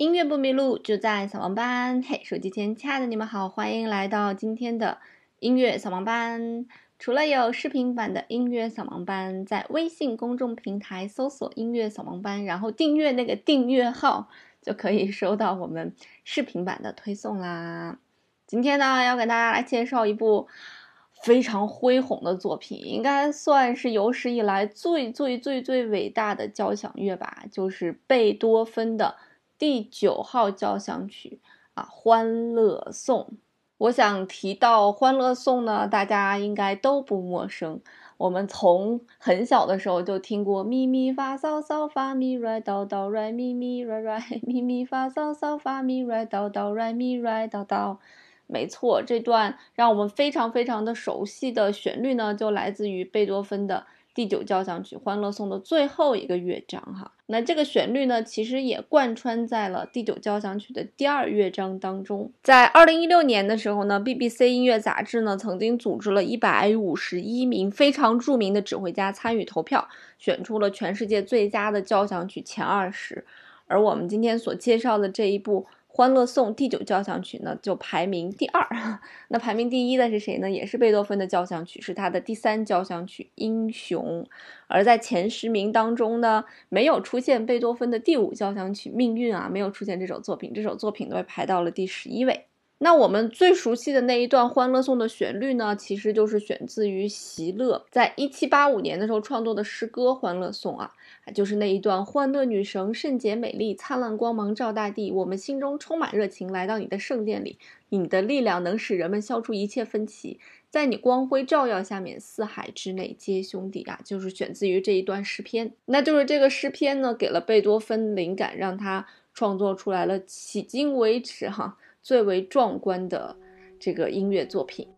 音乐不迷路，就在扫盲班。嘿，手机前亲爱的你们好，欢迎来到今天的音乐扫盲班。除了有视频版的音乐扫盲班，在微信公众平台搜索“音乐扫盲班”，然后订阅那个订阅号，就可以收到我们视频版的推送啦。今天呢，要给大家来介绍一部非常恢宏的作品，应该算是有史以来最最最最伟大的交响乐吧，就是贝多芬的。第九号交响曲啊，《欢乐颂》。我想提到《欢乐颂》呢，大家应该都不陌生。我们从很小的时候就听过咪咪发嗦嗦发咪来哆哆来咪咪来来咪咪发嗦嗦发咪来哆哆来咪来哆哆。没错，这段让我们非常非常的熟悉的旋律呢，就来自于贝多芬的。第九交响曲《欢乐颂》的最后一个乐章，哈，那这个旋律呢，其实也贯穿在了第九交响曲的第二乐章当中。在二零一六年的时候呢，BBC 音乐杂志呢曾经组织了一百五十一名非常著名的指挥家参与投票，选出了全世界最佳的交响曲前二十，而我们今天所介绍的这一部。《欢乐颂》第九交响曲呢，就排名第二。那排名第一的是谁呢？也是贝多芬的交响曲，是他的第三交响曲《英雄》。而在前十名当中呢，没有出现贝多芬的第五交响曲《命运》啊，没有出现这首作品，这首作品都被排到了第十一位。那我们最熟悉的那一段《欢乐颂》的旋律呢，其实就是选自于席勒在一七八五年的时候创作的诗歌《欢乐颂》啊，就是那一段“欢乐女神，圣洁美丽，灿烂光芒照大地，我们心中充满热情，来到你的圣殿里，你的力量能使人们消除一切分歧，在你光辉照耀下面，四海之内皆兄弟啊”，就是选自于这一段诗篇。那就是这个诗篇呢，给了贝多芬灵感，让他创作出来了迄今为止哈。最为壮观的这个音乐作品。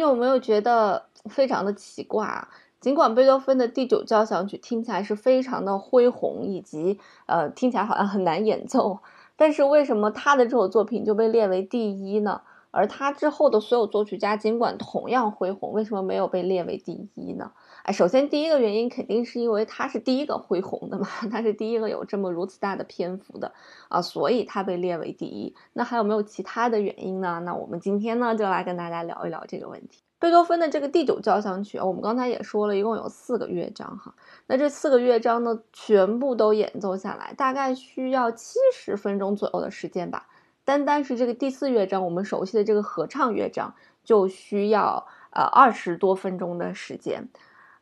你有没有觉得非常的奇怪啊？尽管贝多芬的第九交响曲听起来是非常的恢宏，以及呃听起来好像很难演奏，但是为什么他的这首作品就被列为第一呢？而他之后的所有作曲家尽管同样恢宏，为什么没有被列为第一呢？首先第一个原因肯定是因为他是第一个恢宏的嘛，他是第一个有这么如此大的篇幅的啊，所以他被列为第一。那还有没有其他的原因呢？那我们今天呢就来跟大家聊一聊这个问题。贝多芬的这个第九交响曲，我们刚才也说了一共有四个乐章哈，那这四个乐章呢全部都演奏下来，大概需要七十分钟左右的时间吧。单单是这个第四乐章，我们熟悉的这个合唱乐章，就需要呃二十多分钟的时间。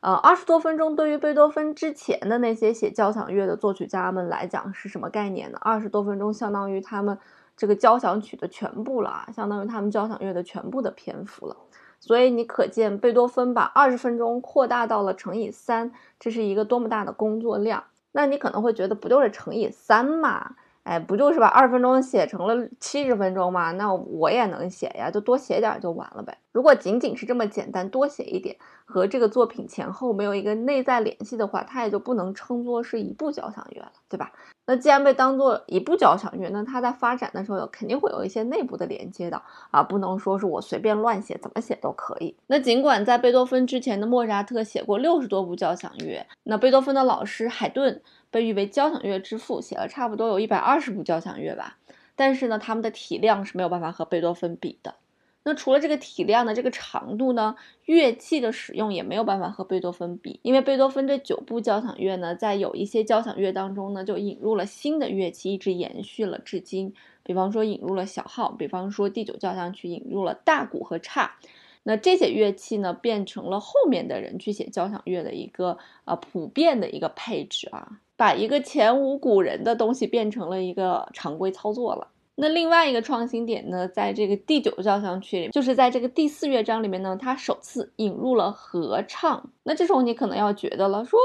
呃，二十多分钟对于贝多芬之前的那些写交响乐的作曲家们来讲是什么概念呢？二十多分钟相当于他们这个交响曲的全部了啊，相当于他们交响乐的全部的篇幅了。所以你可见贝多芬把二十分钟扩大到了乘以三，这是一个多么大的工作量。那你可能会觉得不就是乘以三嘛？哎，不就是把二十分钟写成了七十分钟吗？那我也能写呀，就多写点就完了呗。如果仅仅是这么简单，多写一点，和这个作品前后没有一个内在联系的话，它也就不能称作是一部交响乐了，对吧？那既然被当做一部交响乐，那它在发展的时候肯定会有一些内部的连接的啊，不能说是我随便乱写，怎么写都可以。那尽管在贝多芬之前的莫扎特写过六十多部交响乐，那贝多芬的老师海顿。被誉为交响乐之父，写了差不多有一百二十部交响乐吧。但是呢，他们的体量是没有办法和贝多芬比的。那除了这个体量的这个长度呢，乐器的使用也没有办法和贝多芬比。因为贝多芬这九部交响乐呢，在有一些交响乐当中呢，就引入了新的乐器，一直延续了至今。比方说引入了小号，比方说第九交响曲引入了大鼓和叉。那这些乐器呢，变成了后面的人去写交响乐的一个呃普遍的一个配置啊，把一个前无古人的东西变成了一个常规操作了。那另外一个创新点呢，在这个第九交响曲里，就是在这个第四乐章里面呢，它首次引入了合唱。那这时候你可能要觉得了，说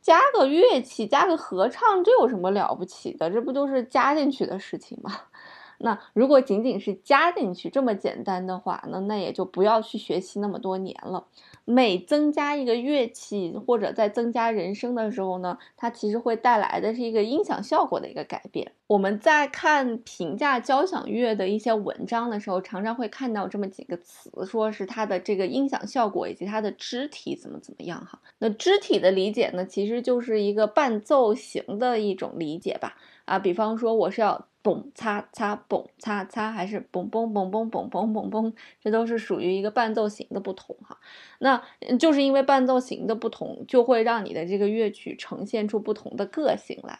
加个乐器，加个合唱，这有什么了不起的？这不就是加进去的事情吗？那如果仅仅是加进去这么简单的话，那那也就不要去学习那么多年了。每增加一个乐器，或者在增加人声的时候呢，它其实会带来的是一个音响效果的一个改变。我们在看评价交响乐的一些文章的时候，常常会看到这么几个词，说是它的这个音响效果以及它的肢体怎么怎么样哈。那肢体的理解呢，其实就是一个伴奏型的一种理解吧。啊，比方说我是要。嘣擦擦嘣擦擦，还是嘣嘣嘣嘣嘣嘣嘣嘣，这都是属于一个伴奏型的不同哈。那就是因为伴奏型的不同，就会让你的这个乐曲呈现出不同的个性来。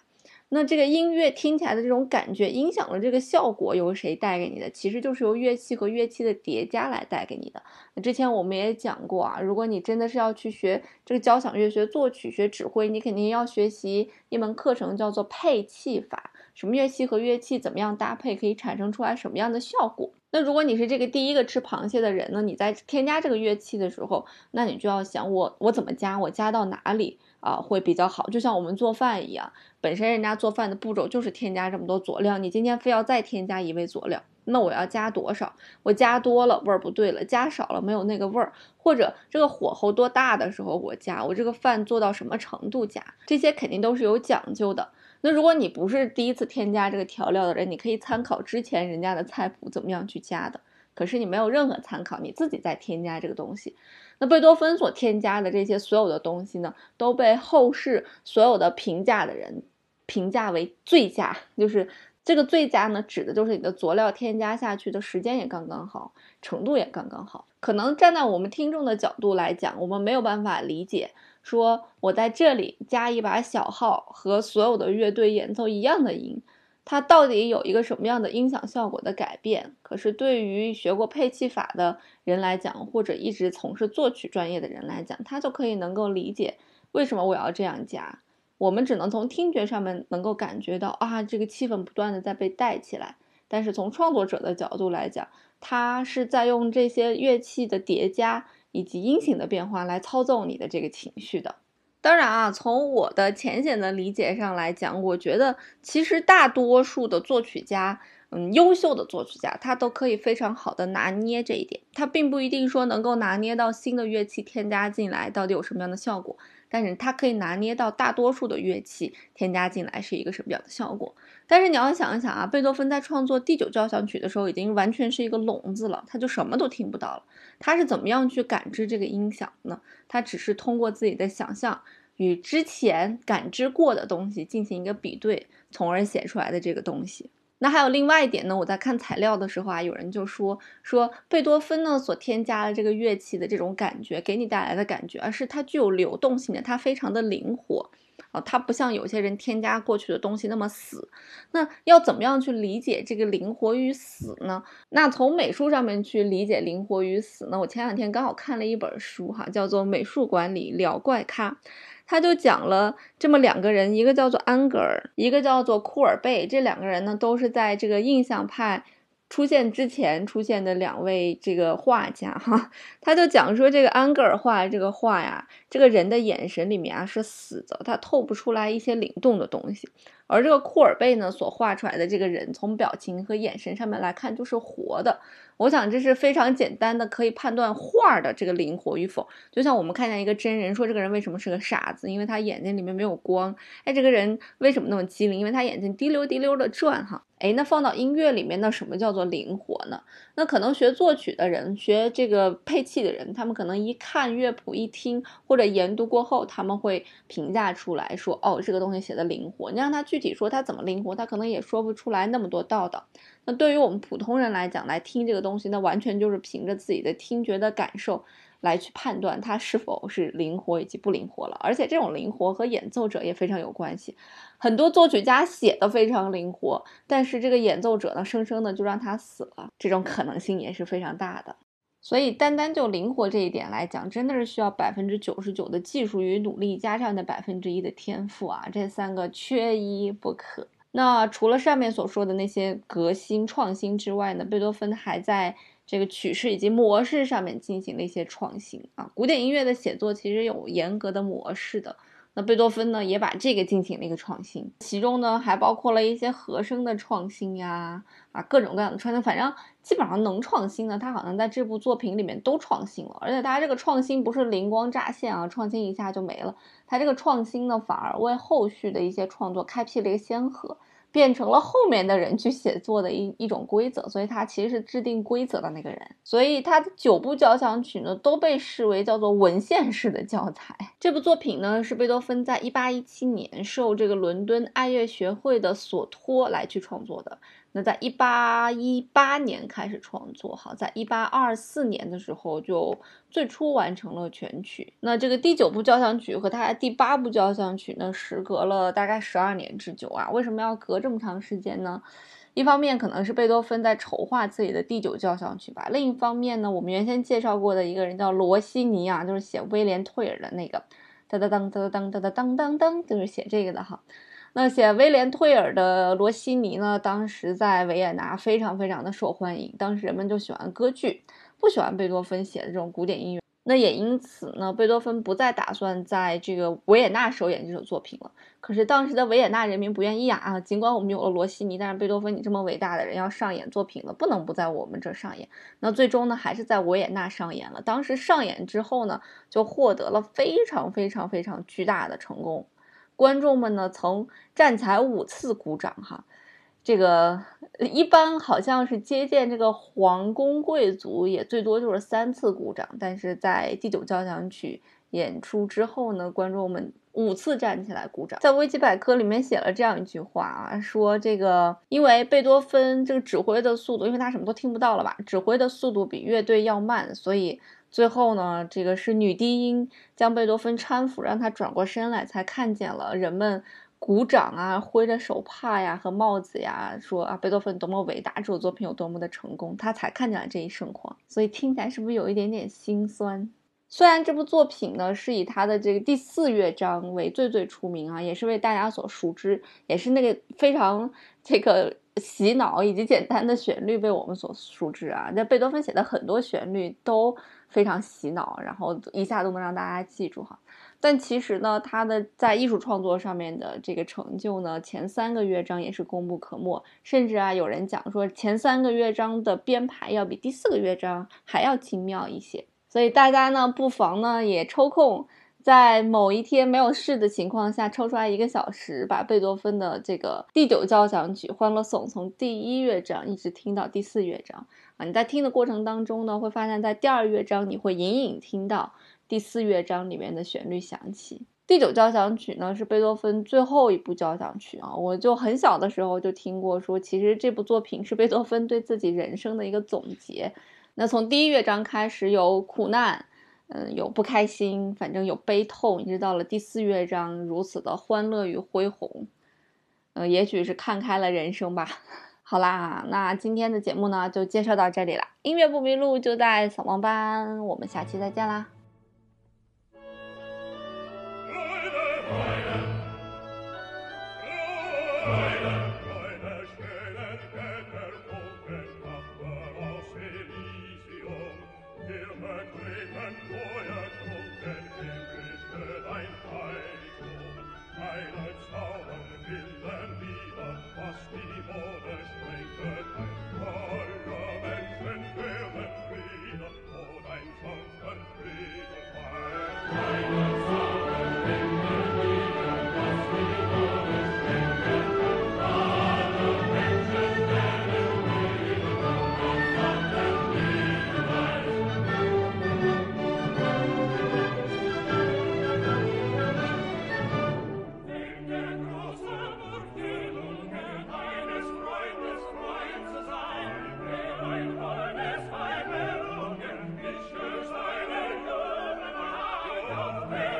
那这个音乐听起来的这种感觉，音响的这个效果由谁带给你的？其实就是由乐器和乐器的叠加来带给你的。之前我们也讲过啊，如果你真的是要去学这个交响乐、学作曲、学指挥，你肯定要学习一门课程，叫做配器法。什么乐器和乐器怎么样搭配，可以产生出来什么样的效果？那如果你是这个第一个吃螃蟹的人呢？你在添加这个乐器的时候，那你就要想我我怎么加，我加到哪里啊会比较好？就像我们做饭一样，本身人家做饭的步骤就是添加这么多佐料，你今天非要再添加一味佐料，那我要加多少？我加多了味儿不对了，加少了没有那个味儿，或者这个火候多大的时候我加，我这个饭做到什么程度加，这些肯定都是有讲究的。那如果你不是第一次添加这个调料的人，你可以参考之前人家的菜谱怎么样去加的。可是你没有任何参考，你自己在添加这个东西。那贝多芬所添加的这些所有的东西呢，都被后世所有的评价的人评价为最佳。就是这个最佳呢，指的就是你的佐料添加下去的时间也刚刚好，程度也刚刚好。可能站在我们听众的角度来讲，我们没有办法理解。说我在这里加一把小号和所有的乐队演奏一样的音，它到底有一个什么样的音响效果的改变？可是对于学过配器法的人来讲，或者一直从事作曲专业的人来讲，他就可以能够理解为什么我要这样加。我们只能从听觉上面能够感觉到啊，这个气氛不断的在被带起来。但是从创作者的角度来讲，他是在用这些乐器的叠加。以及音型的变化来操纵你的这个情绪的。当然啊，从我的浅显的理解上来讲，我觉得其实大多数的作曲家，嗯，优秀的作曲家，他都可以非常好的拿捏这一点。他并不一定说能够拿捏到新的乐器添加进来到底有什么样的效果。但是它可以拿捏到大多数的乐器添加进来是一个什么样的效果。但是你要想一想啊，贝多芬在创作第九交响曲的时候，已经完全是一个聋子了，他就什么都听不到了。他是怎么样去感知这个音响呢？他只是通过自己的想象与之前感知过的东西进行一个比对，从而写出来的这个东西。那还有另外一点呢，我在看材料的时候啊，有人就说说贝多芬呢所添加的这个乐器的这种感觉，给你带来的感觉，而是它具有流动性的，它非常的灵活啊，它不像有些人添加过去的东西那么死。那要怎么样去理解这个灵活与死呢？那从美术上面去理解灵活与死呢？我前两天刚好看了一本书哈，叫做《美术管理聊怪咖》。他就讲了这么两个人，一个叫做安格尔，一个叫做库尔贝。这两个人呢，都是在这个印象派出现之前出现的两位这个画家哈。他就讲说，这个安格尔画这个画呀，这个人的眼神里面啊是死的，他透不出来一些灵动的东西。而这个库尔贝呢，所画出来的这个人，从表情和眼神上面来看，就是活的。我想这是非常简单的，可以判断画的这个灵活与否。就像我们看见一个真人，说这个人为什么是个傻子，因为他眼睛里面没有光。哎，这个人为什么那么机灵？因为他眼睛滴溜滴溜的转哈。哎，那放到音乐里面，那什么叫做灵活呢？那可能学作曲的人，学这个配器的人，他们可能一看乐谱，一听或者研读过后，他们会评价出来说，哦，这个东西写的灵活。你让他具体说他怎么灵活，他可能也说不出来那么多道道。那对于我们普通人来讲，来听这个东西，那完全就是凭着自己的听觉的感受来去判断它是否是灵活以及不灵活了。而且这种灵活和演奏者也非常有关系。很多作曲家写的非常灵活，但是这个演奏者呢，生生的就让他死了，这种可能性也是非常大的。所以单单就灵活这一点来讲，真的是需要百分之九十九的技术与努力，加上那百分之一的天赋啊，这三个缺一不可。那除了上面所说的那些革新创新之外呢，贝多芬还在这个曲式以及模式上面进行了一些创新啊。古典音乐的写作其实有严格的模式的。那贝多芬呢，也把这个进行了一个创新，其中呢还包括了一些和声的创新呀，啊各种各样的创新，反正基本上能创新的，他好像在这部作品里面都创新了，而且他这个创新不是灵光乍现啊，创新一下就没了，他这个创新呢反而为后续的一些创作开辟了一个先河。变成了后面的人去写作的一一种规则，所以他其实是制定规则的那个人。所以他的九部交响曲呢，都被视为叫做文献式的教材。这部作品呢，是贝多芬在一八一七年受这个伦敦爱乐学会的所托来去创作的。那在一八一八年开始创作，哈，在一八二四年的时候就最初完成了全曲。那这个第九部交响曲和他第八部交响曲呢，时隔了大概十二年之久啊。为什么要隔这么长时间呢？一方面可能是贝多芬在筹划自己的第九交响曲吧。另一方面呢，我们原先介绍过的一个人叫罗西尼啊，就是写威廉退尔的那个，哒哒当哒哒当哒哒当当当，就是写这个的哈。那写威廉退尔的罗西尼呢？当时在维也纳非常非常的受欢迎，当时人们就喜欢歌剧，不喜欢贝多芬写的这种古典音乐。那也因此呢，贝多芬不再打算在这个维也纳首演这首作品了。可是当时的维也纳人民不愿意啊！啊，尽管我们有了罗西尼，但是贝多芬你这么伟大的人要上演作品了，不能不在我们这上演。那最终呢，还是在维也纳上演了。当时上演之后呢，就获得了非常非常非常巨大的成功。观众们呢，曾站起来五次鼓掌，哈，这个一般好像是接见这个皇宫贵族，也最多就是三次鼓掌。但是在第九交响曲演出之后呢，观众们五次站起来鼓掌。在维基百科里面写了这样一句话啊，说这个因为贝多芬这个指挥的速度，因为他什么都听不到了吧，指挥的速度比乐队要慢，所以。最后呢，这个是女低音将贝多芬搀扶，让他转过身来，才看见了人们鼓掌啊，挥着手帕呀和帽子呀，说啊，贝多芬多么伟大，这首作品有多么的成功，他才看见了这一盛况。所以听起来是不是有一点点心酸？虽然这部作品呢是以他的这个第四乐章为最最出名啊，也是为大家所熟知，也是那个非常这个洗脑以及简单的旋律被我们所熟知啊。那贝多芬写的很多旋律都。非常洗脑，然后一下都能让大家记住哈。但其实呢，他的在艺术创作上面的这个成就呢，前三个乐章也是功不可没。甚至啊，有人讲说前三个乐章的编排要比第四个乐章还要精妙一些。所以大家呢，不妨呢也抽空在某一天没有事的情况下，抽出来一个小时，把贝多芬的这个第九交响曲《欢乐颂》从第一乐章一直听到第四乐章。啊，你在听的过程当中呢，会发现在第二乐章你会隐隐听到第四乐章里面的旋律响起。第九交响曲呢是贝多芬最后一部交响曲啊，我就很小的时候就听过说，其实这部作品是贝多芬对自己人生的一个总结。那从第一乐章开始有苦难，嗯，有不开心，反正有悲痛，一直到了第四乐章如此的欢乐与恢宏，嗯，也许是看开了人生吧。好啦，那今天的节目呢就介绍到这里了。音乐不迷路就在扫盲班，我们下期再见啦。Come on, man.